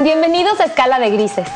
Bienvenidos a Escala de Grises,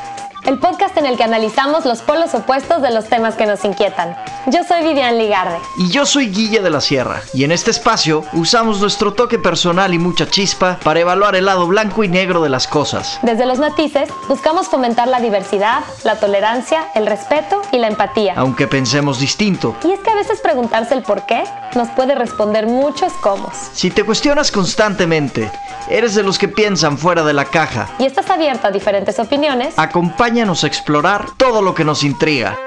el podcast en el que analizamos los polos opuestos de los temas que nos inquietan. Yo soy Vivian Ligarde. Y yo soy Guille de la Sierra. Y en este espacio usamos nuestro toque personal y mucha chispa para evaluar el lado blanco y negro de las cosas. Desde los matices, buscamos fomentar la diversidad, la tolerancia, el respeto y la empatía. Aunque pensemos distinto. Y es que a veces preguntarse el por qué nos puede responder muchos cómo. Si te cuestionas constantemente, eres de los que piensan fuera de la caja. Y estás abierto a diferentes opiniones. Acompáñanos a explorar todo lo que nos intriga.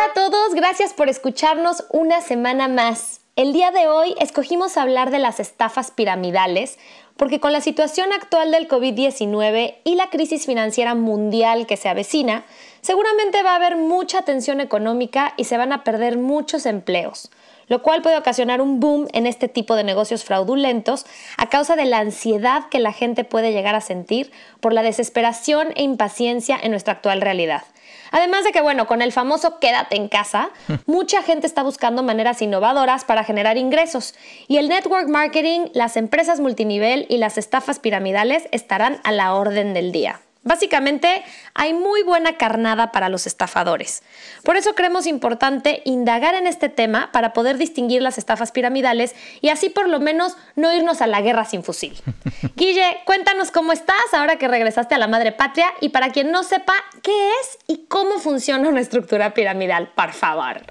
Hola a todos, gracias por escucharnos una semana más. El día de hoy escogimos hablar de las estafas piramidales porque con la situación actual del COVID-19 y la crisis financiera mundial que se avecina, seguramente va a haber mucha tensión económica y se van a perder muchos empleos lo cual puede ocasionar un boom en este tipo de negocios fraudulentos a causa de la ansiedad que la gente puede llegar a sentir por la desesperación e impaciencia en nuestra actual realidad. Además de que, bueno, con el famoso quédate en casa, mucha gente está buscando maneras innovadoras para generar ingresos y el network marketing, las empresas multinivel y las estafas piramidales estarán a la orden del día. Básicamente, hay muy buena carnada para los estafadores. Por eso creemos importante indagar en este tema para poder distinguir las estafas piramidales y así por lo menos no irnos a la guerra sin fusil. Guille, cuéntanos cómo estás ahora que regresaste a la madre patria y para quien no sepa qué es y cómo funciona una estructura piramidal, por favor.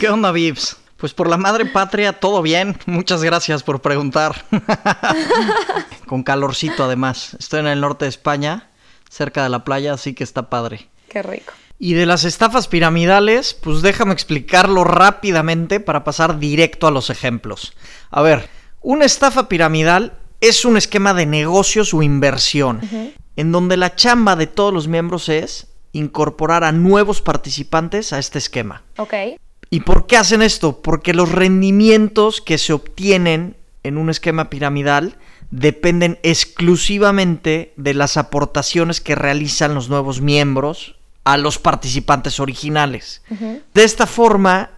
¿Qué onda, Vips? Pues por la madre patria, todo bien. Muchas gracias por preguntar. Con calorcito además. Estoy en el norte de España cerca de la playa, así que está padre. Qué rico. Y de las estafas piramidales, pues déjame explicarlo rápidamente para pasar directo a los ejemplos. A ver, una estafa piramidal es un esquema de negocios o inversión, en donde la chamba de todos los miembros es incorporar a nuevos participantes a este esquema. Ok. ¿Y por qué hacen esto? Porque los rendimientos que se obtienen en un esquema piramidal dependen exclusivamente de las aportaciones que realizan los nuevos miembros a los participantes originales. De esta forma,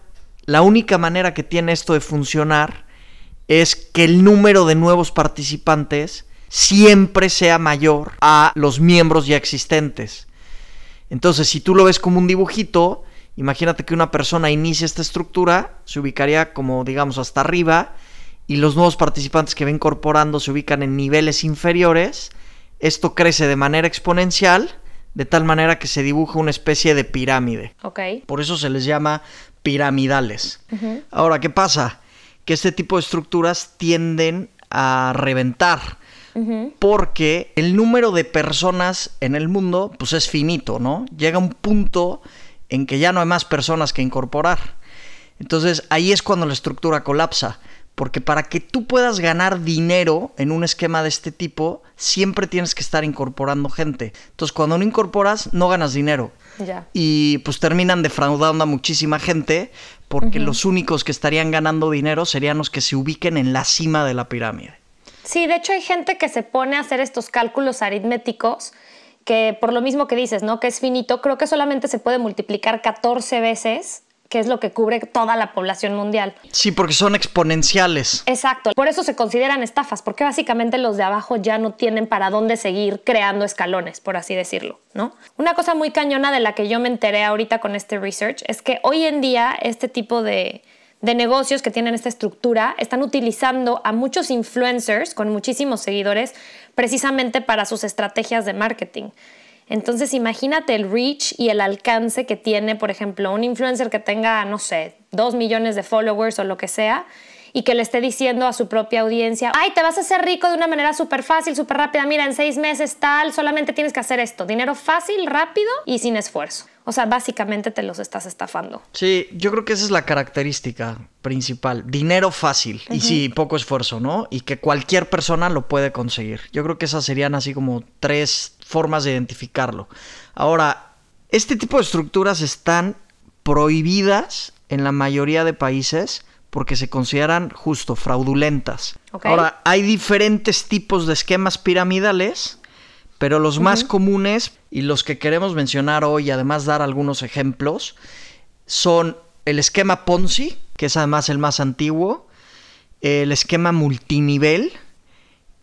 la única manera que tiene esto de funcionar es que el número de nuevos participantes siempre sea mayor a los miembros ya existentes. Entonces, si tú lo ves como un dibujito, imagínate que una persona inicia esta estructura, se ubicaría como digamos hasta arriba, y los nuevos participantes que va incorporando se ubican en niveles inferiores, esto crece de manera exponencial, de tal manera que se dibuja una especie de pirámide. Okay. Por eso se les llama piramidales. Ahora, ¿qué pasa? Que este tipo de estructuras tienden a reventar. Porque el número de personas en el mundo pues es finito, ¿no? Llega un punto en que ya no hay más personas que incorporar. Entonces ahí es cuando la estructura colapsa. Porque para que tú puedas ganar dinero en un esquema de este tipo, siempre tienes que estar incorporando gente. Entonces, cuando no incorporas, no ganas dinero. Ya. Y pues terminan defraudando a muchísima gente porque los únicos que estarían ganando dinero serían los que se ubiquen en la cima de la pirámide. Sí, de hecho hay gente que se pone a hacer estos cálculos aritméticos que por lo mismo que dices, ¿no? Que es finito, creo que solamente se puede multiplicar 14 veces que es lo que cubre toda la población mundial. Sí, porque son exponenciales. Exacto, por eso se consideran estafas, porque básicamente los de abajo ya no tienen para dónde seguir creando escalones, por así decirlo, ¿no? Una cosa muy cañona de la que yo me enteré ahorita con este research es que hoy en día este tipo de, de negocios que tienen esta estructura están utilizando a muchos influencers con muchísimos seguidores precisamente para sus estrategias de marketing. Entonces imagínate el reach y el alcance que tiene, por ejemplo, un influencer que tenga, no sé, dos millones de followers o lo que sea, y que le esté diciendo a su propia audiencia, ay, te vas a hacer rico de una manera súper fácil, súper rápida, mira, en seis meses tal, solamente tienes que hacer esto, dinero fácil, rápido y sin esfuerzo. O sea, básicamente te los estás estafando. Sí, yo creo que esa es la característica principal. Dinero fácil y sí, poco esfuerzo, ¿no? Y que cualquier persona lo puede conseguir. Yo creo que esas serían así como tres formas de identificarlo. Ahora, este tipo de estructuras están prohibidas en la mayoría de países porque se consideran justo fraudulentas. Ahora, hay diferentes tipos de esquemas piramidales, pero los más comunes y los que queremos mencionar hoy, además dar algunos ejemplos, son el esquema Ponzi, que es además el más antiguo, el esquema multinivel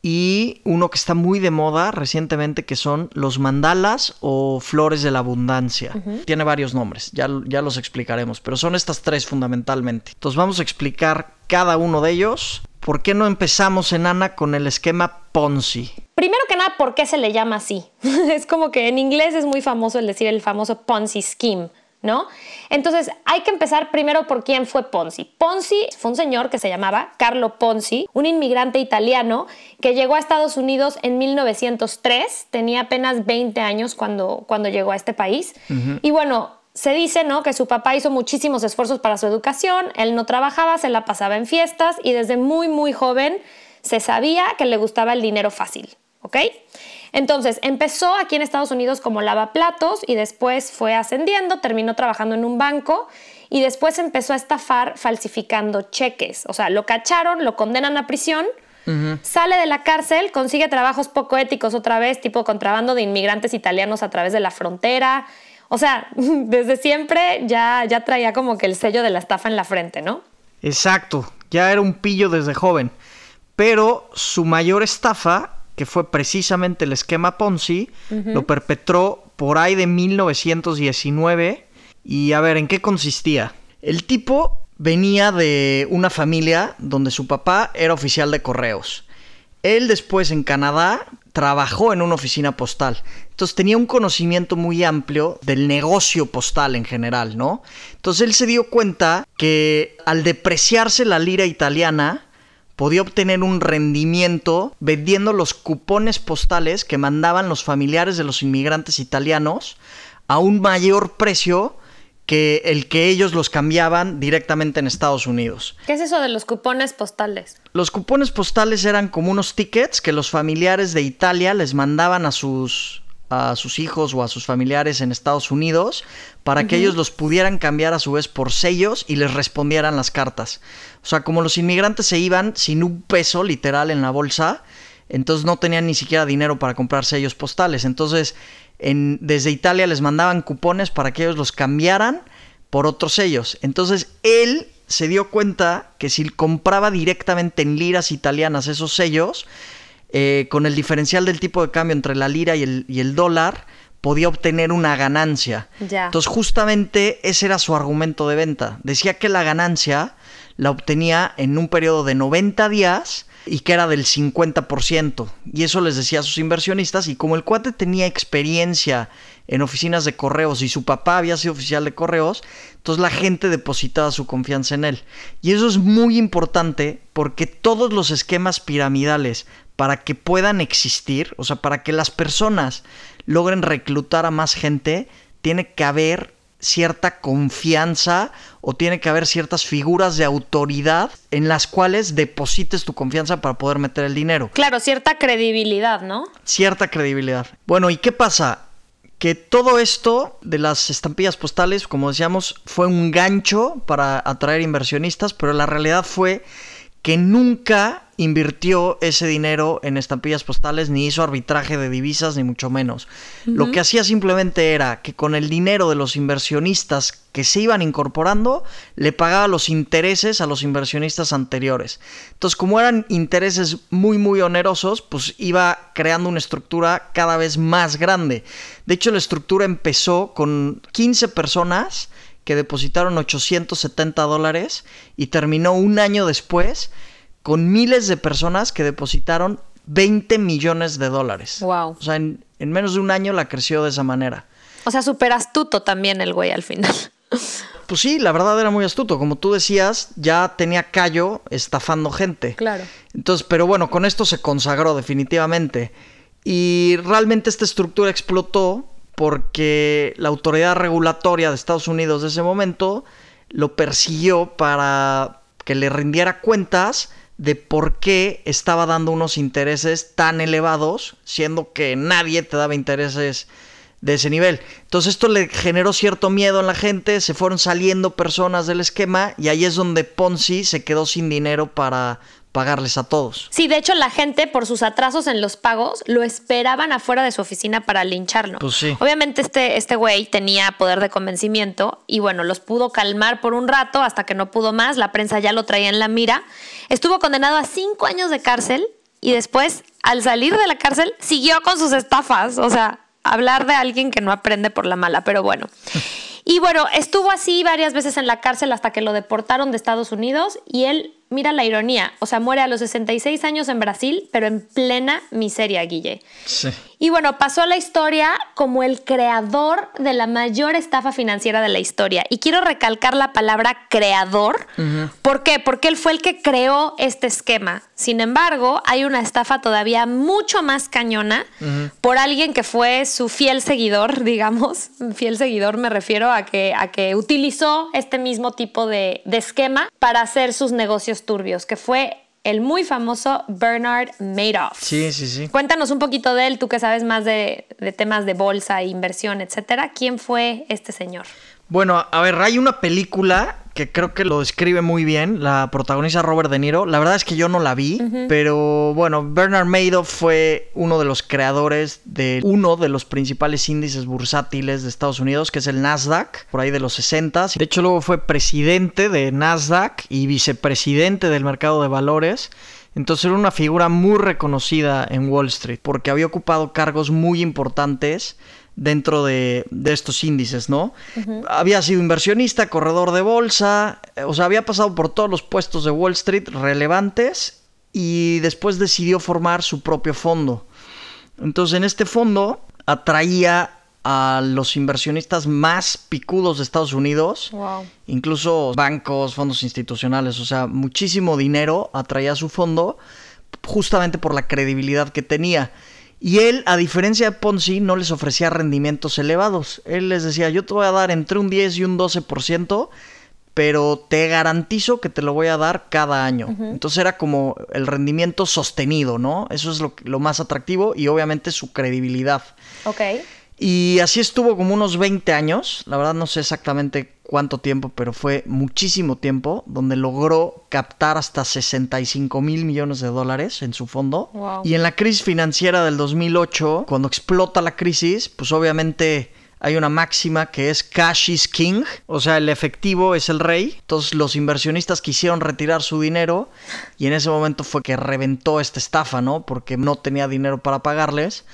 y uno que está muy de moda recientemente que son los mandalas o flores de la abundancia. Tiene varios nombres, ya, ya los explicaremos, pero son estas tres fundamentalmente. Entonces vamos a explicar cada uno de ellos. ¿Por qué no empezamos, en Ana, con el esquema Ponzi? Primero que nada, ¿por qué se le llama así? es como que en inglés es muy famoso el decir el famoso Ponzi Scheme. ¿No? Entonces hay que empezar primero por quién fue Ponzi. Ponzi fue un señor que se llamaba Carlo Ponzi, un inmigrante italiano que llegó a Estados Unidos en 1903, tenía apenas 20 años cuando, cuando llegó a este país. Y bueno, se dice, ¿no? Que su papá hizo muchísimos esfuerzos para su educación, él no trabajaba, se la pasaba en fiestas y desde muy, muy joven se sabía que le gustaba el dinero fácil, ¿ok? Entonces, empezó aquí en Estados Unidos como lavaplatos y después fue ascendiendo, terminó trabajando en un banco y después empezó a estafar falsificando cheques. O sea, lo cacharon, lo condenan a prisión, sale de la cárcel, consigue trabajos poco éticos otra vez, tipo contrabando de inmigrantes italianos a través de la frontera. O sea, desde siempre ya, ya traía como que el sello de la estafa en la frente, ¿no? Exacto, ya era un pillo desde joven. Pero su mayor estafa que fue precisamente el esquema Ponzi, lo perpetró por ahí de 1919. Y a ver, ¿en qué consistía? El tipo venía de una familia donde su papá era oficial de correos. Él después en Canadá trabajó en una oficina postal. Entonces tenía un conocimiento muy amplio del negocio postal en general, ¿no? Entonces él se dio cuenta que al depreciarse la lira italiana, podía obtener un rendimiento vendiendo los cupones postales que mandaban los familiares de los inmigrantes italianos a un mayor precio que el que ellos los cambiaban directamente en Estados Unidos. ¿Qué es eso de los cupones postales? Los cupones postales eran como unos tickets que los familiares de Italia les mandaban a sus a sus hijos o a sus familiares en Estados Unidos para que ellos los pudieran cambiar a su vez por sellos y les respondieran las cartas. O sea, como los inmigrantes se iban sin un peso literal en la bolsa, entonces no tenían ni siquiera dinero para comprar sellos postales. Entonces, en, desde Italia les mandaban cupones para que ellos los cambiaran por otros sellos. Entonces, él se dio cuenta que si compraba directamente en liras italianas esos sellos, eh, con el diferencial del tipo de cambio entre la lira y el, dólar, podía obtener una ganancia. Entonces, justamente ese era su argumento de venta. Decía que la ganancia la obtenía en un periodo de 90 días y que era del 50%. Y eso les decía a sus inversionistas. Y como el cuate tenía experiencia en oficinas de correos y su papá había sido oficial de correos, entonces la gente depositaba su confianza en él. Y eso es muy importante porque todos los esquemas piramidales para que puedan existir, o sea, para que las personas logren reclutar a más gente, tiene que haber cierta confianza o tiene que haber ciertas figuras de autoridad en las cuales deposites tu confianza para poder meter el dinero. Claro, cierta credibilidad, ¿no? Cierta credibilidad. Bueno, ¿y qué pasa? Que todo esto de las estampillas postales, como decíamos, fue un gancho para atraer inversionistas, pero la realidad fue que nunca invirtió ese dinero en estampillas postales, ni hizo arbitraje de divisas, ni mucho menos. Lo que hacía simplemente era que con el dinero de los inversionistas que se iban incorporando, le pagaba los intereses a los inversionistas anteriores. Entonces, como eran intereses muy, muy onerosos, pues iba creando una estructura cada vez más grande. De hecho, la estructura empezó con 15 personas que depositaron 870 dólares y terminó un año después con miles de personas que depositaron 20 millones de dólares. Wow. O sea, en, menos de un año la creció de esa manera. O sea, súper astuto también el güey al final. Pues sí, la verdad era muy astuto. Como tú decías, ya tenía callo estafando gente. Claro. Entonces, pero bueno, con esto se consagró definitivamente. Y realmente esta estructura explotó porque la autoridad regulatoria de Estados Unidos de ese momento lo persiguió para que le rindiera cuentas de por qué estaba dando unos intereses tan elevados, siendo que nadie te daba intereses de ese nivel. Entonces esto le generó cierto miedo en la gente, se fueron saliendo personas del esquema y ahí es donde Ponzi se quedó sin dinero para pagarles a todos. Sí, de hecho la gente por sus atrasos en los pagos lo esperaban afuera de su oficina para lincharlo. Pues sí. Obviamente este, este güey tenía poder de convencimiento y bueno, los pudo calmar por un rato hasta que no pudo más, la prensa ya lo traía en la mira. Estuvo condenado a cinco años de cárcel y después, al salir de la cárcel, siguió con sus estafas. O sea, hablar de alguien que no aprende por la mala, pero bueno. Y bueno, estuvo así varias veces en la cárcel hasta que lo deportaron de Estados Unidos y él mira la ironía, o sea, muere a los 66 años en Brasil, pero en plena miseria, Guille. Sí. Y bueno, pasó a la historia como el creador de la mayor estafa financiera de la historia. Y quiero recalcar la palabra creador. ¿Por qué? Porque él fue el que creó este esquema. Sin embargo, hay una estafa todavía mucho más cañona por alguien que fue su fiel seguidor, digamos. Fiel seguidor me refiero a que, a que utilizó este mismo tipo de, de esquema para hacer sus negocios turbios, que fue el muy famoso Bernard Madoff. Sí, sí, sí. Cuéntanos un poquito de él, tú que sabes más de, de temas de bolsa, inversión, etcétera. ¿Quién fue este señor? Bueno, a ver, hay una película que creo que lo describe muy bien, la protagoniza Robert De Niro. La verdad es que yo no la vi, pero bueno, Bernard Madoff fue uno de los creadores de uno de los principales índices bursátiles de Estados Unidos, que es el Nasdaq, por ahí de los 60. De hecho, luego fue presidente de Nasdaq y vicepresidente del mercado de valores. Entonces era una figura muy reconocida en Wall Street porque había ocupado cargos muy importantes dentro de, estos índices, ¿no? Había sido inversionista, corredor de bolsa, eh, o sea, había pasado por todos los puestos de Wall Street relevantes y después decidió formar su propio fondo. Entonces en este fondo atraía a los inversionistas más picudos de Estados Unidos, incluso bancos, fondos institucionales, o sea, muchísimo dinero atraía a su fondo justamente por la credibilidad que tenía. Y él, a diferencia de Ponzi, no les ofrecía rendimientos elevados. Él les decía, yo te voy a dar entre un 10 y un 12%, pero te garantizo que te lo voy a dar cada año. Entonces era como el rendimiento sostenido, ¿no? Eso es lo, lo más atractivo y obviamente su credibilidad. Ok. Y así estuvo como unos 20 años, la verdad no sé exactamente cuánto tiempo, pero fue muchísimo tiempo, donde logró captar hasta 65 mil millones de dólares en su fondo. Y en la crisis financiera del 2008, cuando explota la crisis, pues obviamente hay una máxima que es cash is king, o sea, el efectivo es el rey. Entonces los inversionistas quisieron retirar su dinero y en ese momento fue que reventó esta estafa, ¿no? Porque no tenía dinero para pagarles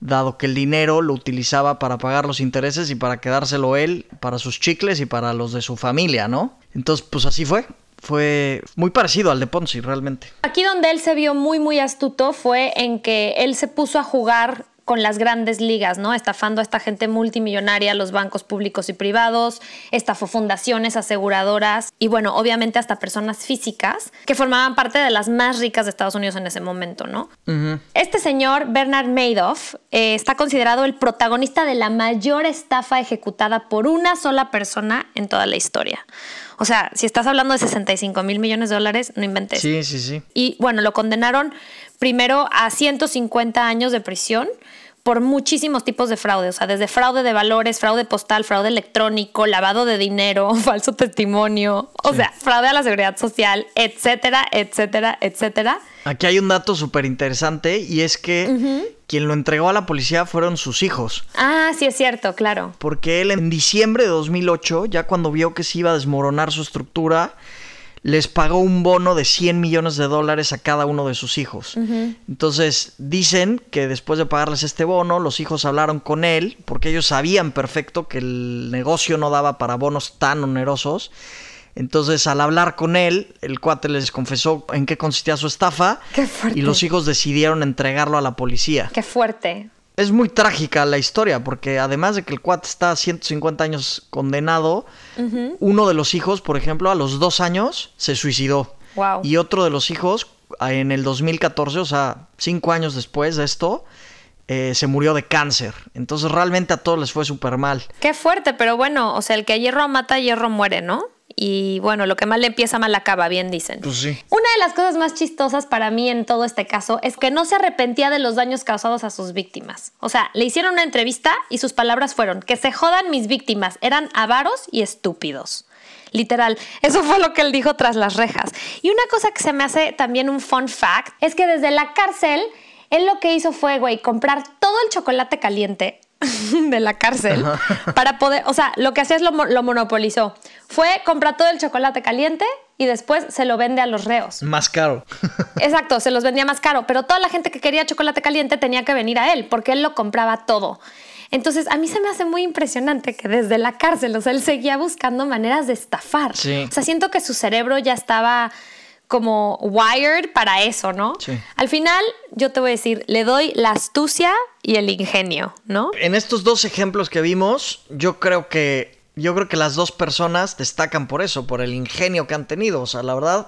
dado que el dinero lo utilizaba para pagar los intereses y para quedárselo él, para sus chicles y para los de su familia, ¿no? Entonces, pues así fue. Fue muy parecido al de Ponzi, realmente. Aquí donde él se vio muy, muy astuto fue en que él se puso a jugar con las grandes ligas, ¿no? Estafando a esta gente multimillonaria, los bancos públicos y privados, estafó fundaciones, aseguradoras y bueno, obviamente hasta personas físicas que formaban parte de las más ricas de Estados Unidos en ese momento, ¿no? Este señor, Bernard Madoff, eh, está considerado el protagonista de la mayor estafa ejecutada por una sola persona en toda la historia. O sea, si estás hablando de 65 mil millones de dólares, no inventes. Sí, sí, sí. Y bueno, lo condenaron primero a 150 años de prisión por muchísimos tipos de fraude, o sea, desde fraude de valores, fraude postal, fraude electrónico, lavado de dinero, falso testimonio, o sea, fraude a la seguridad social, etcétera, etcétera, etcétera. Aquí hay un dato súper interesante y es que quien lo entregó a la policía fueron sus hijos. Ah, sí es cierto, claro. Porque él en diciembre de 2008, ya cuando vio que se iba a desmoronar su estructura, les pagó un bono de 100 millones de dólares a cada uno de sus hijos. Entonces dicen que después de pagarles este bono, los hijos hablaron con él porque ellos sabían perfecto que el negocio no daba para bonos tan onerosos. Entonces, al hablar con él, el cuate les confesó en qué consistía su estafa y los hijos decidieron entregarlo a la policía. Qué fuerte es muy trágica la historia, porque además de que el cuate está 150 años condenado, uno de los hijos, por ejemplo, a los dos años se suicidó. Y otro de los hijos, en el 2014, o sea, cinco años después de esto, eh, se murió de cáncer. Entonces realmente a todos les fue súper mal. Qué fuerte, pero bueno, o sea, el que hierro mata, hierro muere, ¿no? Y bueno, lo que mal le empieza, mal acaba, bien dicen. Pues sí. Una de las cosas más chistosas para mí en todo este caso es que no se arrepentía de los daños causados a sus víctimas. O sea, le hicieron una entrevista y sus palabras fueron, que se jodan mis víctimas, eran avaros y estúpidos. Literal, eso fue lo que él dijo tras las rejas. Y una cosa que se me hace también un fun fact es que desde la cárcel, él lo que hizo fue, güey, comprar todo el chocolate caliente de la cárcel para poder, o sea, lo que hacía es lo, lo, monopolizó. Fue comprar todo el chocolate caliente y después se lo vende a los reos. Más caro. Exacto, se los vendía más caro, pero toda la gente que quería chocolate caliente tenía que venir a él porque él lo compraba todo. Entonces, a mí se me hace muy impresionante que desde la cárcel, o sea, él seguía buscando maneras de estafar. O sea, siento que su cerebro ya estaba como wired para eso, ¿no? Sí. Al final, yo te voy a decir, le doy la astucia y el ingenio, ¿no? En estos dos ejemplos que vimos, yo creo que yo creo que las dos personas destacan por eso, por el ingenio que han tenido. O sea, la verdad,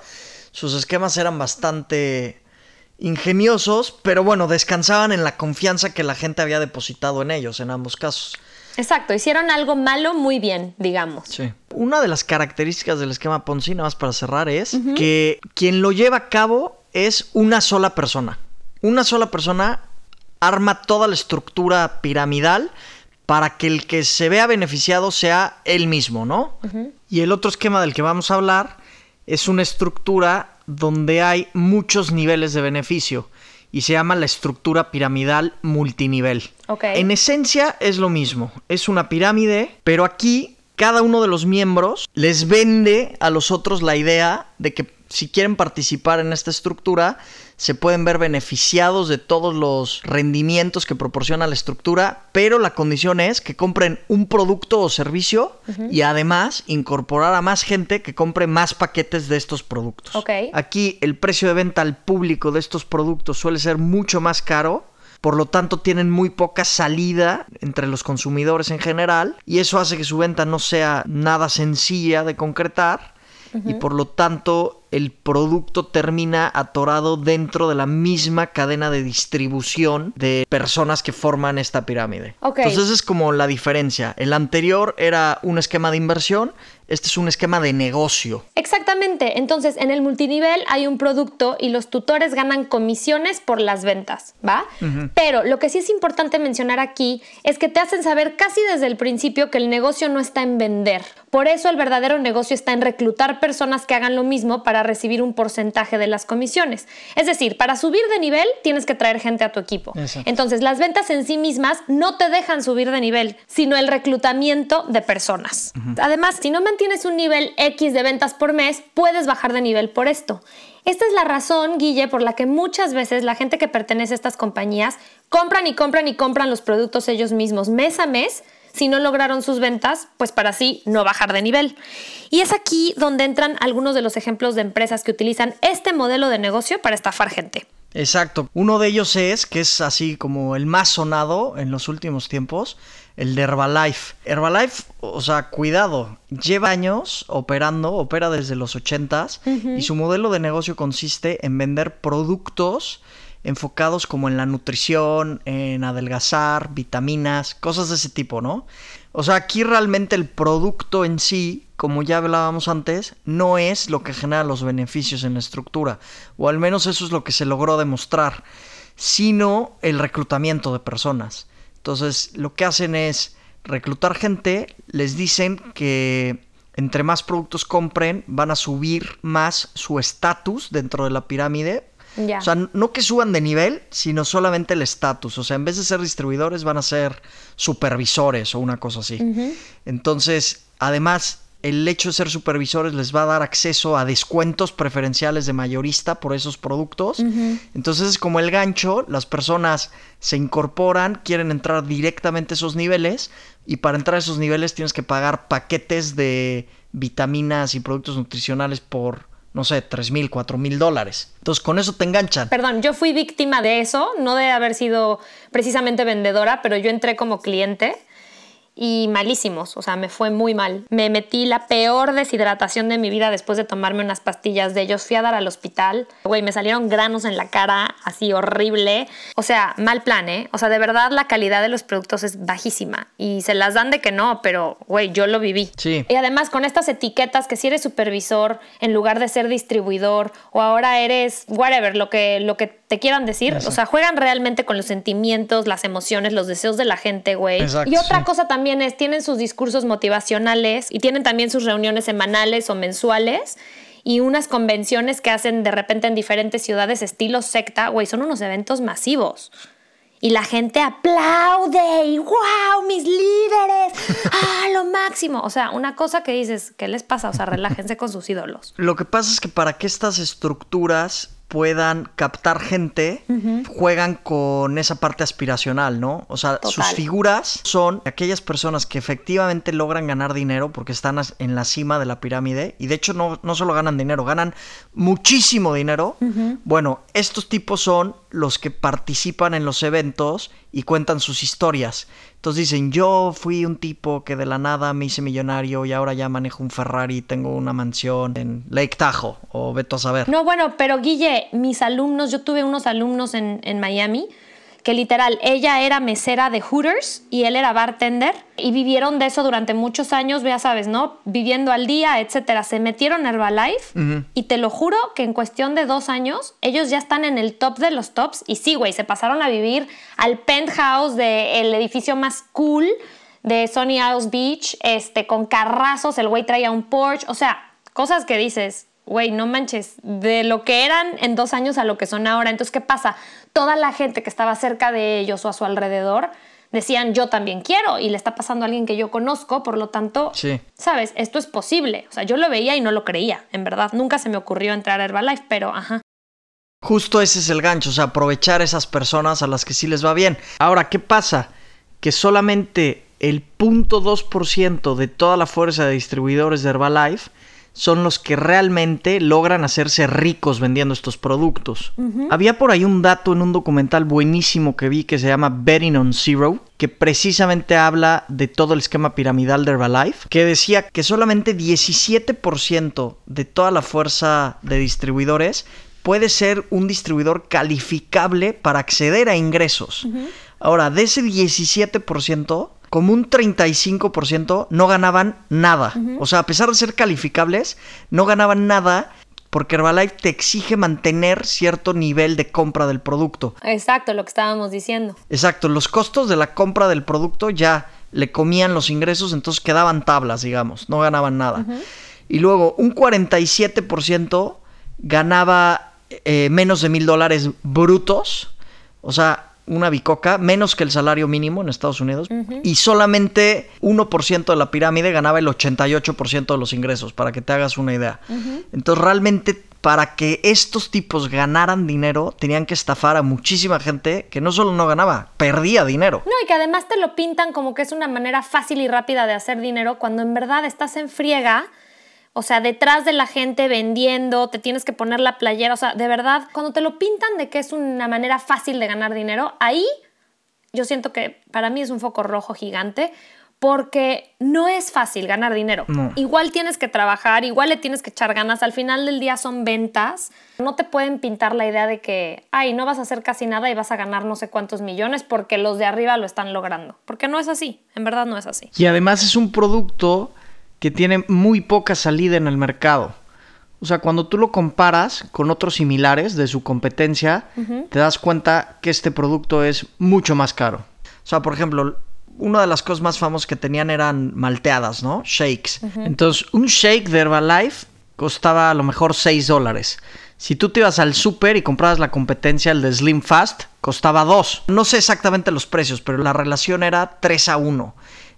sus esquemas eran bastante ingeniosos, pero bueno, descansaban en la confianza que la gente había depositado en ellos en ambos casos. Exacto, hicieron algo malo muy bien, digamos. Sí. Una de las características del esquema Ponzi, nada más para cerrar, es que quien lo lleva a cabo es una sola persona. Una sola persona arma toda la estructura piramidal para que el que se vea beneficiado sea él mismo, ¿no? Y el otro esquema del que vamos a hablar es una estructura donde hay muchos niveles de beneficio y se llama la estructura piramidal multinivel. En esencia es lo mismo, es una pirámide, pero aquí cada uno de los miembros les vende a los otros la idea de que si quieren participar en esta estructura, se pueden ver beneficiados de todos los rendimientos que proporciona la estructura, pero la condición es que compren un producto o servicio y además incorporar a más gente que compre más paquetes de estos productos. Aquí el precio de venta al público de estos productos suele ser mucho más caro por lo tanto tienen muy poca salida entre los consumidores en general y eso hace que su venta no sea nada sencilla de concretar y por lo tanto el producto termina atorado dentro de la misma cadena de distribución de personas que forman esta pirámide. Entonces es como la diferencia. El anterior era un esquema de inversión, este es un esquema de negocio. Exactamente. Entonces, en el multinivel hay un producto y los tutores ganan comisiones por las ventas, ¿va? Pero lo que sí es importante mencionar aquí es que te hacen saber casi desde el principio que el negocio no está en vender. Por eso el verdadero negocio está en reclutar personas que hagan lo mismo para recibir un porcentaje de las comisiones. Es decir, para subir de nivel tienes que traer gente a tu equipo. Entonces, las ventas en sí mismas no te dejan subir de nivel, sino el reclutamiento de personas. Además, si no tienes un nivel X de ventas por mes, puedes bajar de nivel por esto. Esta es la razón, Guille, por la que muchas veces la gente que pertenece a estas compañías compran y compran y compran los productos ellos mismos mes a mes si no lograron sus ventas, pues para así no bajar de nivel. Y es aquí donde entran algunos de los ejemplos de empresas que utilizan este modelo de negocio para estafar gente. Exacto. Uno de ellos es, que es así como el más sonado en los últimos tiempos, el de Herbalife. Herbalife, o sea, cuidado, lleva años operando, opera desde los 80s y su modelo de negocio consiste en vender productos enfocados como en la nutrición, en adelgazar, vitaminas, cosas de ese tipo, ¿no? O sea, aquí realmente el producto en sí, como ya hablábamos antes, no es lo que genera los beneficios en la estructura, o al menos eso es lo que se logró demostrar, sino el reclutamiento de personas. Entonces, lo que hacen es reclutar gente, les dicen que entre más productos compren, van a subir más su estatus dentro de la pirámide. O sea, no que suban de nivel, sino solamente el estatus. O sea, en vez de ser distribuidores, van a ser supervisores o una cosa así. Entonces, además, el hecho de ser supervisores les va a dar acceso a descuentos preferenciales de mayorista por esos productos. Entonces es como el gancho, las personas se incorporan, quieren entrar directamente a esos niveles y para entrar a esos niveles tienes que pagar paquetes de vitaminas y productos nutricionales por, no sé, 3 mil, 4 mil dólares. Entonces con eso te enganchan. Perdón, yo fui víctima de eso, no de haber sido precisamente vendedora, pero yo entré como cliente y malísimos, o sea, me fue muy mal. Me metí la peor deshidratación de mi vida después de tomarme unas pastillas de ellos. Fui a dar al hospital, güey, me salieron granos en la cara, así horrible. O sea, mal plan, ¿eh? O sea, de verdad la calidad de los productos es bajísima y se las dan de que no, pero, güey, yo lo viví. Sí. Y además con estas etiquetas que si eres supervisor en lugar de ser distribuidor o ahora eres whatever, lo que, lo que te quieran decir, o sea, juegan realmente con los sentimientos, las emociones, los deseos de la gente, güey. Y otra cosa también tienen sus discursos motivacionales y tienen también sus reuniones semanales o mensuales y unas convenciones que hacen de repente en diferentes ciudades estilo secta, güey, son unos eventos masivos. Y la gente aplaude y wow, mis líderes, ah, lo máximo. O sea, una cosa que dices, ¿qué les pasa? O sea, relájense con sus ídolos. Lo que pasa es que para que estas estructuras puedan captar gente, juegan con esa parte aspiracional, ¿no? O sea, sus figuras son aquellas personas que efectivamente logran ganar dinero porque están en la cima de la pirámide y de hecho no, no solo ganan dinero, ganan muchísimo dinero. Bueno, estos tipos son los que participan en los eventos y cuentan sus historias. Entonces dicen, yo fui un tipo que de la nada me hice millonario y ahora ya manejo un Ferrari, tengo una mansión en Lake Tahoe o veto a saber. No, bueno, pero Guille, mis alumnos, yo tuve unos alumnos en, en Miami que literal, ella era mesera de Hooters y él era bartender y vivieron de eso durante muchos años, ya sabes, ¿no? Viviendo al día, etcétera. Se metieron a Herbalife y te lo juro que en cuestión de dos años ellos ya están en el top de los tops y sí, güey, se pasaron a vivir al penthouse del edificio más cool de Sony Isles Beach, este, con carrazos, el güey traía un Porsche, o sea, cosas que dices, güey, no manches, de lo que eran en dos años a lo que son ahora. Entonces, ¿qué pasa? Toda la gente que estaba cerca de ellos o a su alrededor decían, yo también quiero, y le está pasando a alguien que yo conozco, por lo tanto, ¿sabes? Esto es posible. O sea, yo lo veía y no lo creía, en verdad. Nunca se me ocurrió entrar a Herbalife, pero ajá. Justo ese es el gancho, o sea, aprovechar esas personas a las que sí les va bien. Ahora, ¿qué pasa? Que solamente el 0.2% de toda la fuerza de distribuidores de Herbalife son los que realmente logran hacerse ricos vendiendo estos productos. Había por ahí un dato en un documental buenísimo que vi que se llama Betting on Zero, que precisamente habla de todo el esquema piramidal de Herbalife, que decía que solamente 17% de toda la fuerza de distribuidores puede ser un distribuidor calificable para acceder a ingresos. Ahora, de ese 17%, como un 35% no ganaban nada. O sea, a pesar de ser calificables, no ganaban nada porque Herbalife te exige mantener cierto nivel de compra del producto. Exacto, lo que estábamos diciendo. Exacto, los costos de la compra del producto ya le comían los ingresos, entonces quedaban tablas, digamos, no ganaban nada. Y luego un 47% ganaba eh, menos de mil dólares brutos. O sea, una bicoca, menos que el salario mínimo en Estados Unidos, y solamente 1% de la pirámide ganaba el 88% de los ingresos, para que te hagas una idea. Entonces, realmente, para que estos tipos ganaran dinero, tenían que estafar a muchísima gente que no solo no ganaba, perdía dinero. No, y que además te lo pintan como que es una manera fácil y rápida de hacer dinero, cuando en verdad estás en friega o sea, detrás de la gente vendiendo, te tienes que poner la playera. O sea, de verdad, cuando te lo pintan de que es una manera fácil de ganar dinero, ahí yo siento que para mí es un foco rojo gigante porque no es fácil ganar dinero. Igual tienes que trabajar, igual le tienes que echar ganas. Al final del día son ventas. No te pueden pintar la idea de que, ay, no vas a hacer casi nada y vas a ganar no sé cuántos millones porque los de arriba lo están logrando. Porque no es así. En verdad no es así. Y además es un producto que tiene muy poca salida en el mercado. O sea, cuando tú lo comparas con otros similares de su competencia, te das cuenta que este producto es mucho más caro. O sea, por ejemplo, una de las cosas más famosas que tenían eran malteadas, ¿no? Shakes. Entonces, un shake de Herbalife costaba a lo mejor 6 dólares. Si tú te ibas al super y comprabas la competencia, el de Slim Fast, costaba 2. No sé exactamente los precios, pero la relación era 3 a 1.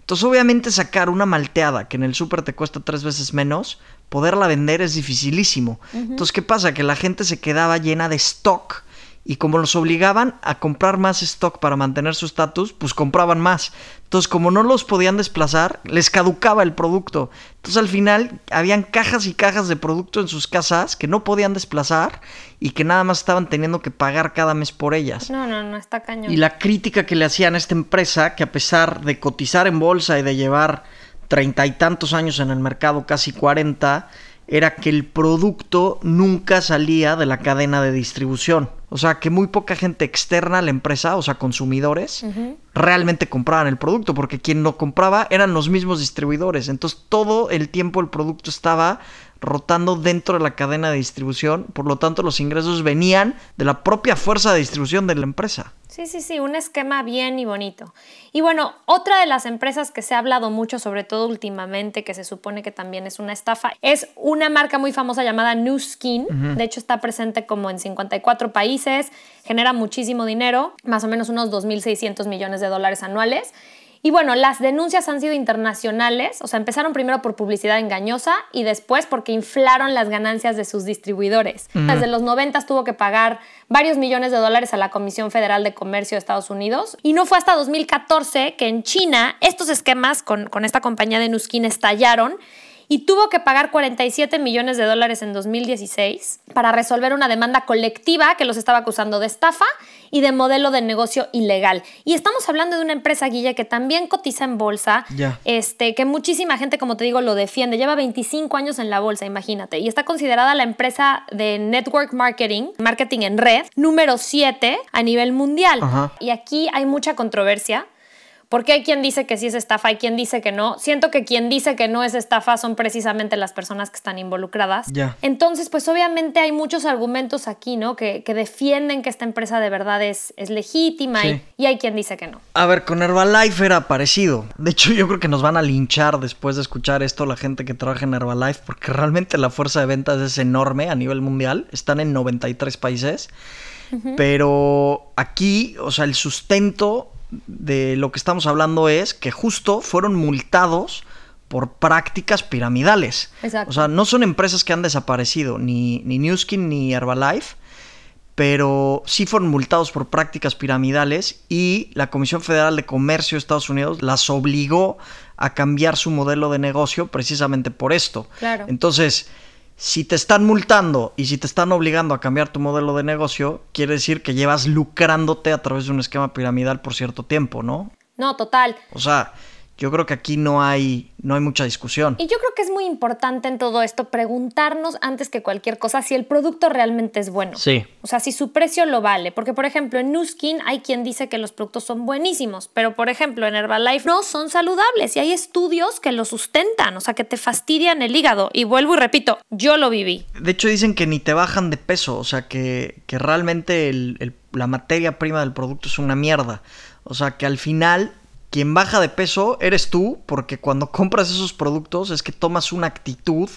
Entonces, obviamente, sacar una malteada que en el súper te cuesta tres veces menos, poderla vender es dificilísimo. Entonces, ¿qué pasa? Que la gente se quedaba llena de stock y como los obligaban a comprar más stock para mantener su estatus, pues compraban más. Entonces, como no los podían desplazar, les caducaba el producto. Entonces, al final, habían cajas y cajas de producto en sus casas que no podían desplazar y que nada más estaban teniendo que pagar cada mes por ellas. No, no, no, está cañón. Y la crítica que le hacían a esta empresa, que a pesar de cotizar en bolsa y de llevar treinta y tantos años en el mercado, casi cuarenta, era que el producto nunca salía de la cadena de distribución. O sea, que muy poca gente externa a la empresa, o sea, consumidores, realmente compraban el producto, porque quien lo compraba eran los mismos distribuidores. Entonces, todo el tiempo el producto estaba rotando dentro de la cadena de distribución, por lo tanto, los ingresos venían de la propia fuerza de distribución de la empresa. Sí, sí, sí, un esquema bien y bonito. Y bueno, otra de las empresas que se ha hablado mucho, sobre todo últimamente, que se supone que también es una estafa, es una marca muy famosa llamada New Skin. De hecho, está presente como en 54 países, genera muchísimo dinero, más o menos unos 2.600 millones de dólares anuales. Y bueno, las denuncias han sido internacionales, o sea, empezaron primero por publicidad engañosa y después porque inflaron las ganancias de sus distribuidores. Desde los 90 tuvo que pagar varios millones de dólares a la Comisión Federal de Comercio de Estados Unidos y no fue hasta 2014 que en China estos esquemas con, con esta compañía de Nuskin estallaron y tuvo que pagar 47 millones de dólares en 2016 para resolver una demanda colectiva que los estaba acusando de estafa y de modelo de negocio ilegal. Y estamos hablando de una empresa, Guille, que también cotiza en bolsa, este, que muchísima gente, como te digo, lo defiende. Lleva 25 años en la bolsa, imagínate. Y está considerada la empresa de network marketing, marketing en red, número 7 a nivel mundial. Y aquí hay mucha controversia porque hay quien dice que sí es estafa, hay quien dice que no. Siento que quien dice que no es estafa son precisamente las personas que están involucradas. Entonces, pues obviamente hay muchos argumentos aquí, ¿no? Que, defienden que esta empresa de verdad es, es legítima y, hay quien dice que no. A ver, con Herbalife era parecido. De hecho, yo creo que nos van a linchar después de escuchar esto la gente que trabaja en Herbalife, porque realmente la fuerza de ventas es enorme a nivel mundial. Están en 93 países. Pero aquí, o sea, el sustento de lo que estamos hablando es que justo fueron multados por prácticas piramidales. O sea, no son empresas que han desaparecido, ni, ni Newskin ni Herbalife, pero sí fueron multados por prácticas piramidales y la Comisión Federal de Comercio de Estados Unidos las obligó a cambiar su modelo de negocio precisamente por esto. Claro. Entonces, si te están multando y si te están obligando a cambiar tu modelo de negocio, quiere decir que llevas lucrándote a través de un esquema piramidal por cierto tiempo, ¿no? No, total. O sea, yo creo que aquí no hay, no hay mucha discusión. Y yo creo que es muy importante en todo esto preguntarnos antes que cualquier cosa si el producto realmente es bueno. Sí. O sea, si su precio lo vale. Porque, por ejemplo, en Nuskin hay quien dice que los productos son buenísimos, pero, por ejemplo, en Herbalife no son saludables y hay estudios que lo sustentan, o sea, que te fastidian el hígado. Y vuelvo y repito, yo lo viví. De hecho, dicen que ni te bajan de peso, o sea, que, que realmente la materia prima del producto es una mierda. O sea, que al final quien baja de peso eres tú, porque cuando compras esos productos es que tomas una actitud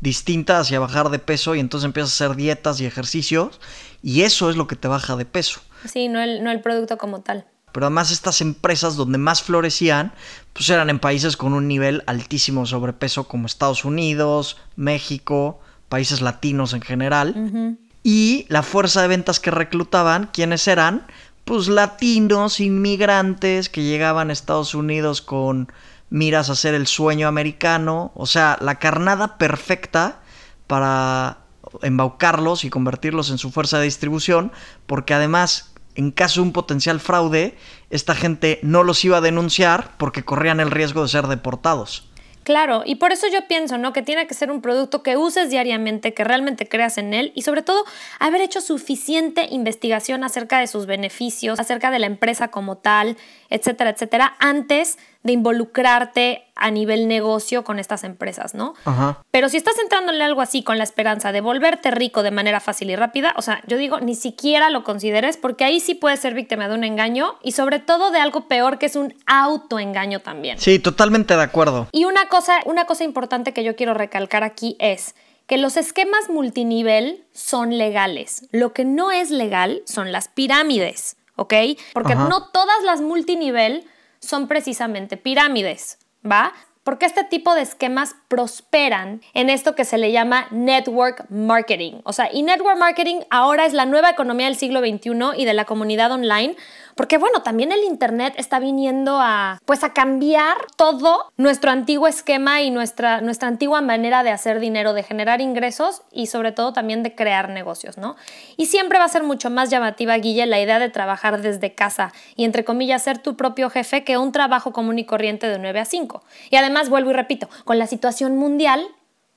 distinta hacia bajar de peso y entonces empiezas a hacer dietas y ejercicios y eso es lo que te baja de peso. Sí, no el, no el producto como tal. Pero además estas empresas donde más florecían, pues eran en países con un nivel altísimo de sobrepeso como Estados Unidos, México, países latinos en general. Y la fuerza de ventas que reclutaban, ¿quiénes eran? Pues latinos, inmigrantes que llegaban a Estados Unidos con miras a hacer el sueño americano, o sea, la carnada perfecta para embaucarlos y convertirlos en su fuerza de distribución, porque además, en caso de un potencial fraude, esta gente no los iba a denunciar porque corrían el riesgo de ser deportados. Claro, y por eso yo pienso, ¿no? Que tiene que ser un producto que uses diariamente, que realmente creas en él y sobre todo haber hecho suficiente investigación acerca de sus beneficios, acerca de la empresa como tal, etcétera, etcétera, antes de involucrarte a nivel negocio con estas empresas, ¿no? Ajá. Pero si estás entrándole algo así con la esperanza de volverte rico de manera fácil y rápida, o sea, yo digo, ni siquiera lo consideres porque ahí sí puedes ser víctima de un engaño y sobre todo de algo peor que es un autoengaño también. Sí, totalmente de acuerdo. Y una cosa, una cosa importante que yo quiero recalcar aquí es que los esquemas multinivel son legales. Lo que no es legal son las pirámides, ¿ok? Porque no todas las multinivel son precisamente pirámides, ¿va? Porque este tipo de esquemas prosperan en esto que se le llama network marketing. O sea, y network marketing ahora es la nueva economía del siglo XXI y de la comunidad online, porque bueno, también el Internet está viniendo a, pues a cambiar todo nuestro antiguo esquema y nuestra, nuestra antigua manera de hacer dinero, de generar ingresos y sobre todo también de crear negocios, ¿no? Y siempre va a ser mucho más llamativa, Guille, la idea de trabajar desde casa y entre comillas ser tu propio jefe que un trabajo común y corriente de 9 a 5. Y además, vuelvo y repito, con la situación mundial,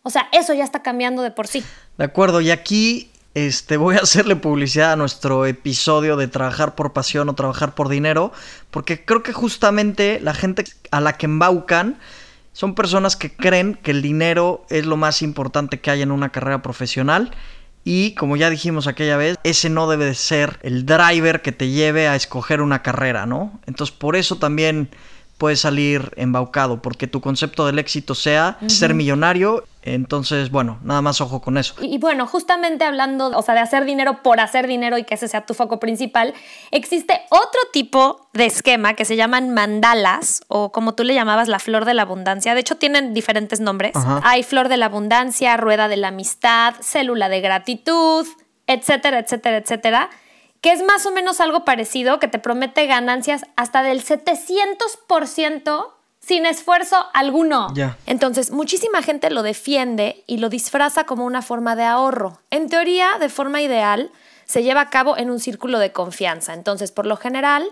o sea, eso ya está cambiando de por sí. De acuerdo, y aquí este, voy a hacerle publicidad a nuestro episodio de trabajar por pasión o trabajar por dinero, porque creo que justamente la gente a la que embaucan son personas que creen que el dinero es lo más importante que hay en una carrera profesional. Y como ya dijimos aquella vez, ese no debe de ser el driver que te lleve a escoger una carrera, ¿no? Entonces por eso también puedes salir embaucado, porque tu concepto del éxito sea ser millonario. Entonces, bueno, nada más ojo con eso. Y, bueno, justamente hablando, o sea, de hacer dinero por hacer dinero y que ese sea tu foco principal, existe otro tipo de esquema que se llaman mandalas o como tú le llamabas la flor de la abundancia. De hecho, tienen diferentes nombres. Hay flor de la abundancia, rueda de la amistad, célula de gratitud, etcétera, etcétera, etcétera que es más o menos algo parecido, que te promete ganancias hasta del 700% sin esfuerzo alguno. Entonces, muchísima gente lo defiende y lo disfraza como una forma de ahorro. En teoría, de forma ideal, se lleva a cabo en un círculo de confianza. Entonces, por lo general,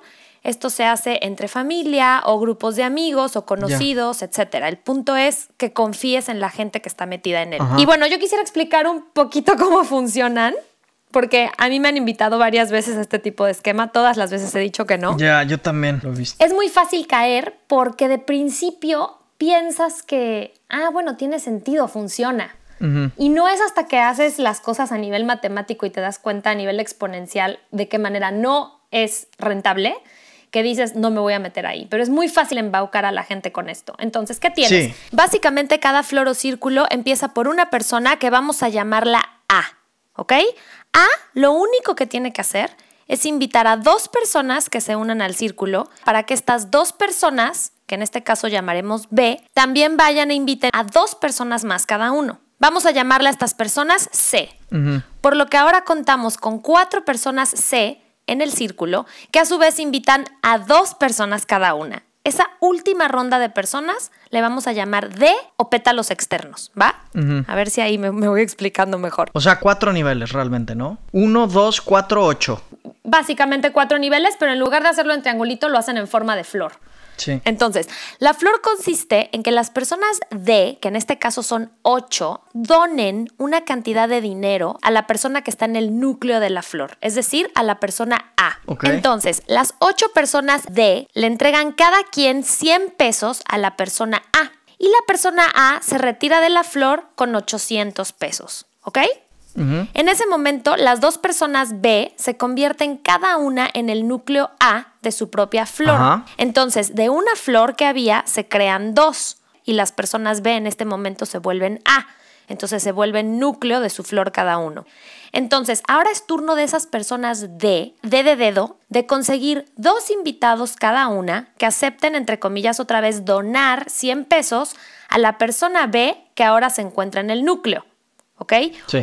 esto se hace entre familia o grupos de amigos o conocidos, etcétera. El punto es que confíes en la gente que está metida en él. Y bueno, yo quisiera explicar un poquito cómo funcionan porque a mí me han invitado varias veces a este tipo de esquema, todas las veces he dicho que no. Ya, yo también lo he visto. Es muy fácil caer porque de principio piensas que, ah, bueno, tiene sentido, funciona. Y no es hasta que haces las cosas a nivel matemático y te das cuenta a nivel exponencial de qué manera no es rentable que dices, no me voy a meter ahí. Pero es muy fácil embaucar a la gente con esto. Entonces, ¿qué tienes? Básicamente cada flor o círculo empieza por una persona que vamos a llamarla A. ¿Ok? A lo único que tiene que hacer es invitar a dos personas que se unan al círculo para que estas dos personas, que en este caso llamaremos B, también vayan e inviten a dos personas más cada uno. Vamos a llamarle a estas personas C. Por lo que ahora contamos con cuatro personas C en el círculo, que a su vez invitan a dos personas cada una. Esa última ronda de personas le vamos a llamar D o pétalos externos, ¿va? A ver si ahí me, me, voy explicando mejor. O sea, cuatro niveles realmente, ¿no? Uno, dos, cuatro, ocho. Básicamente cuatro niveles, pero en lugar de hacerlo en triangulito, lo hacen en forma de flor. Entonces, la flor consiste en que las personas D, que en este caso son ocho, donen una cantidad de dinero a la persona que está en el núcleo de la flor, es decir, a la persona A. Entonces, las ocho personas D le entregan cada quien 100 pesos a la persona A y la persona A se retira de la flor con 800 pesos. ¿Ok? En ese momento, las dos personas B se convierten cada una en el núcleo A de su propia flor. Entonces, de una flor que había, se crean dos y las personas B en este momento se vuelven A. Entonces se vuelven núcleo de su flor cada uno. Entonces, ahora es turno de esas personas D, D de dedo, de conseguir dos invitados cada una que acepten, entre comillas, otra vez donar 100 pesos a la persona B que ahora se encuentra en el núcleo. ¿Ok?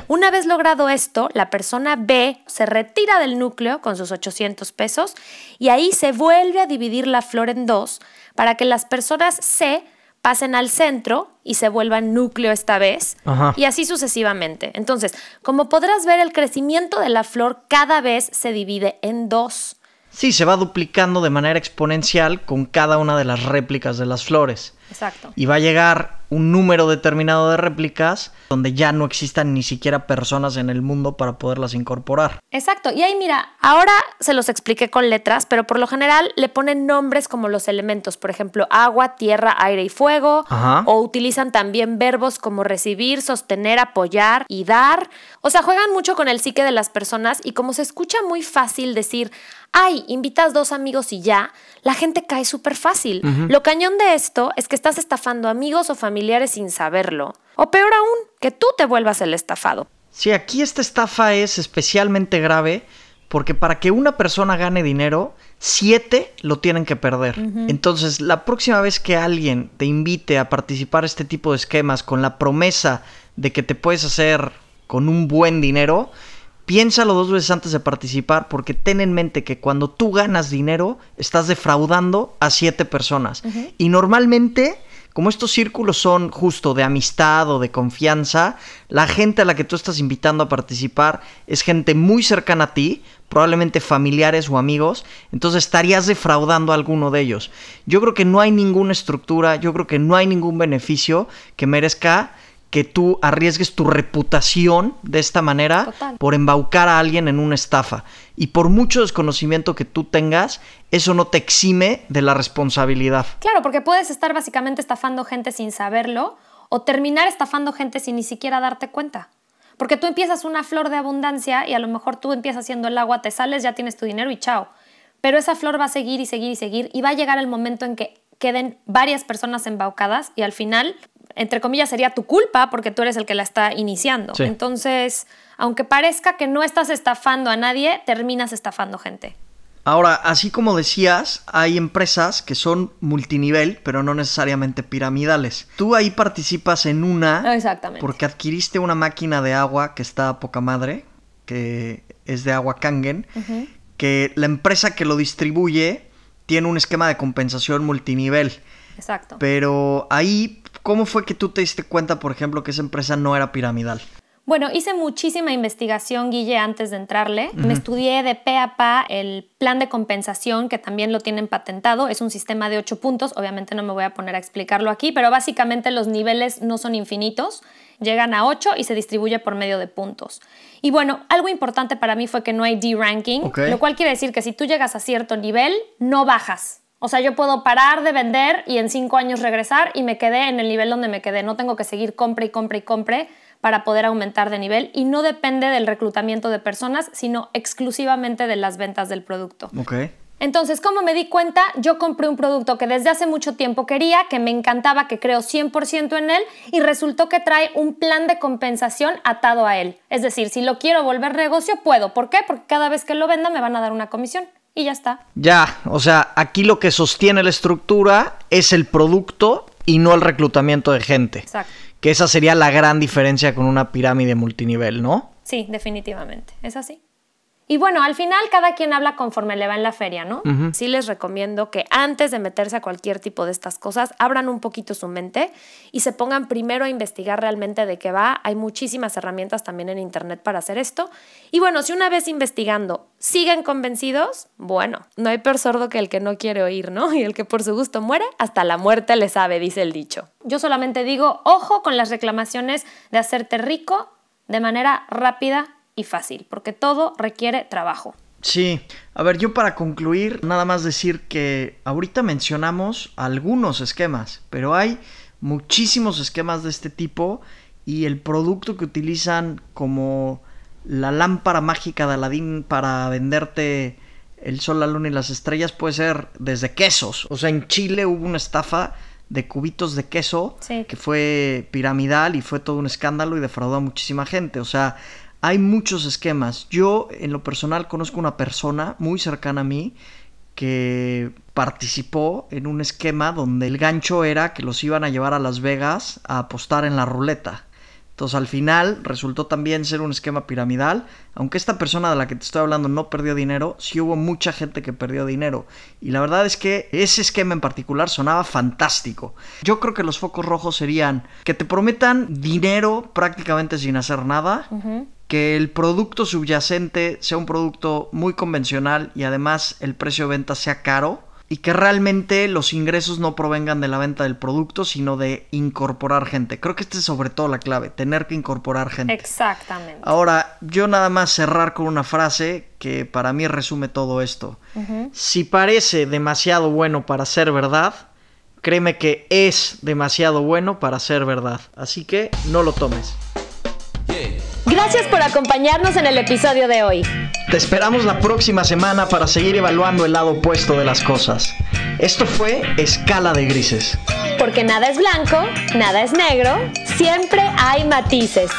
Una vez logrado esto, la persona B se retira del núcleo con sus 800 pesos y ahí se vuelve a dividir la flor en dos para que las personas C pasen al centro y se vuelvan núcleo esta vez y así sucesivamente. Entonces, como podrás ver, el crecimiento de la flor cada vez se divide en dos. Sí, se va duplicando de manera exponencial con cada una de las réplicas de las flores. Exacto. Y va a llegar un número determinado de réplicas donde ya no existan ni siquiera personas en el mundo para poderlas incorporar. Exacto. Y ahí mira, ahora se los expliqué con letras, pero por lo general le ponen nombres como los elementos, por ejemplo, agua, tierra, aire y fuego, o utilizan también verbos como recibir, sostener, apoyar y dar. O sea, juegan mucho con el psique de las personas y como se escucha muy fácil decir, ay, invitas dos amigos y ya, la gente cae súper fácil. Lo cañón de esto es que estás estafando amigos o familiares sin saberlo. O peor aún, que tú te vuelvas el estafado. Sí, aquí esta estafa es especialmente grave porque para que una persona gane dinero, siete lo tienen que perder. Entonces, la próxima vez que alguien te invite a participar en este tipo de esquemas con la promesa de que te puedes hacer con un buen dinero, piénsalo dos veces antes de participar porque ten en mente que cuando tú ganas dinero, estás defraudando a siete personas. Y normalmente como estos círculos son justo de amistad o de confianza, la gente a la que tú estás invitando a participar es gente muy cercana a ti, probablemente familiares o amigos, entonces estarías defraudando a alguno de ellos. Yo creo que no hay ninguna estructura, yo creo que no hay ningún beneficio que merezca que tú arriesgues tu reputación de esta manera por embaucar a alguien en una estafa. Y por mucho desconocimiento que tú tengas, eso no te exime de la responsabilidad. Claro, porque puedes estar básicamente estafando gente sin saberlo o terminar estafando gente sin ni siquiera darte cuenta. Porque tú empiezas una flor de abundancia y a lo mejor tú empiezas haciendo el agua, te sales, ya tienes tu dinero y chao. Pero esa flor va a seguir y seguir y seguir y va a llegar el momento en que queden varias personas embaucadas y al final, entre comillas, sería tu culpa porque tú eres el que la está iniciando. Entonces, aunque parezca que no estás estafando a nadie, terminas estafando gente. Ahora, así como decías, hay empresas que son multinivel, pero no necesariamente piramidales. Tú ahí participas en una Exactamente. porque adquiriste una máquina de agua que está a poca madre, que es de agua Kangen, que la empresa que lo distribuye tiene un esquema de compensación multinivel. Exacto. Pero ahí, ¿cómo fue que tú te diste cuenta, por ejemplo, que esa empresa no era piramidal? Bueno, hice muchísima investigación, Guille, antes de entrarle. Me estudié de pe a pa el plan de compensación, que también lo tienen patentado. Es un sistema de ocho puntos. Obviamente no me voy a poner a explicarlo aquí, pero básicamente los niveles no son infinitos. Llegan a ocho y se distribuye por medio de puntos. Y bueno, algo importante para mí fue que no hay D-ranking, lo cual quiere decir que si tú llegas a cierto nivel, no bajas. O sea, yo puedo parar de vender y en cinco años regresar y me quedé en el nivel donde me quedé. No tengo que seguir compre y compre y compre para poder aumentar de nivel y no depende del reclutamiento de personas, sino exclusivamente de las ventas del producto. Ok. Entonces, como me di cuenta, yo compré un producto que desde hace mucho tiempo quería, que me encantaba, que creo 100% en él y resultó que trae un plan de compensación atado a él. Es decir, si lo quiero volver negocio, puedo. ¿Por qué? Porque cada vez que lo venda me van a dar una comisión y ya está. Ya, o sea, aquí lo que sostiene la estructura es el producto y no el reclutamiento de gente. Exacto. Que esa sería la gran diferencia con una pirámide multinivel, ¿no? Sí, definitivamente. Es así. Y bueno, al final cada quien habla conforme le va en la feria, ¿no? Sí les recomiendo que antes de meterse a cualquier tipo de estas cosas, abran un poquito su mente y se pongan primero a investigar realmente de qué va. Hay muchísimas herramientas también en Internet para hacer esto. Y bueno, si una vez investigando siguen convencidos, bueno, no hay peor sordo que el que no quiere oír, ¿no? Y el que por su gusto muere, hasta la muerte le sabe, dice el dicho. Yo solamente digo, ojo con las reclamaciones de hacerte rico de manera rápida y fácil, porque todo requiere trabajo. Sí, a ver, yo para concluir, nada más decir que ahorita mencionamos algunos esquemas, pero hay muchísimos esquemas de este tipo y el producto que utilizan como la lámpara mágica de Aladín para venderte el sol, la luna y las estrellas puede ser desde quesos. O sea, en Chile hubo una estafa de cubitos de queso Sí. que fue piramidal y fue todo un escándalo y defraudó a muchísima gente. O sea, hay muchos esquemas. Yo, en lo personal, conozco una persona muy cercana a mí que participó en un esquema donde el gancho era que los iban a llevar a Las Vegas a apostar en la ruleta. Entonces al final resultó también ser un esquema piramidal. Aunque esta persona de la que te estoy hablando no perdió dinero, sí hubo mucha gente que perdió dinero. Y la verdad es que ese esquema en particular sonaba fantástico. Yo creo que los focos rojos serían que te prometan dinero prácticamente sin hacer nada. Que el producto subyacente sea un producto muy convencional y además el precio de venta sea caro y que realmente los ingresos no provengan de la venta del producto, sino de incorporar gente. Creo que esta es sobre todo la clave, tener que incorporar gente. Exactamente. Ahora, yo nada más cerrar con una frase que para mí resume todo esto. Si parece demasiado bueno para ser verdad, créeme que es demasiado bueno para ser verdad. Así que no lo tomes. Gracias por acompañarnos en el episodio de hoy. Te esperamos la próxima semana para seguir evaluando el lado opuesto de las cosas. Esto fue Escala de Grises. Porque nada es blanco, nada es negro, siempre hay matices.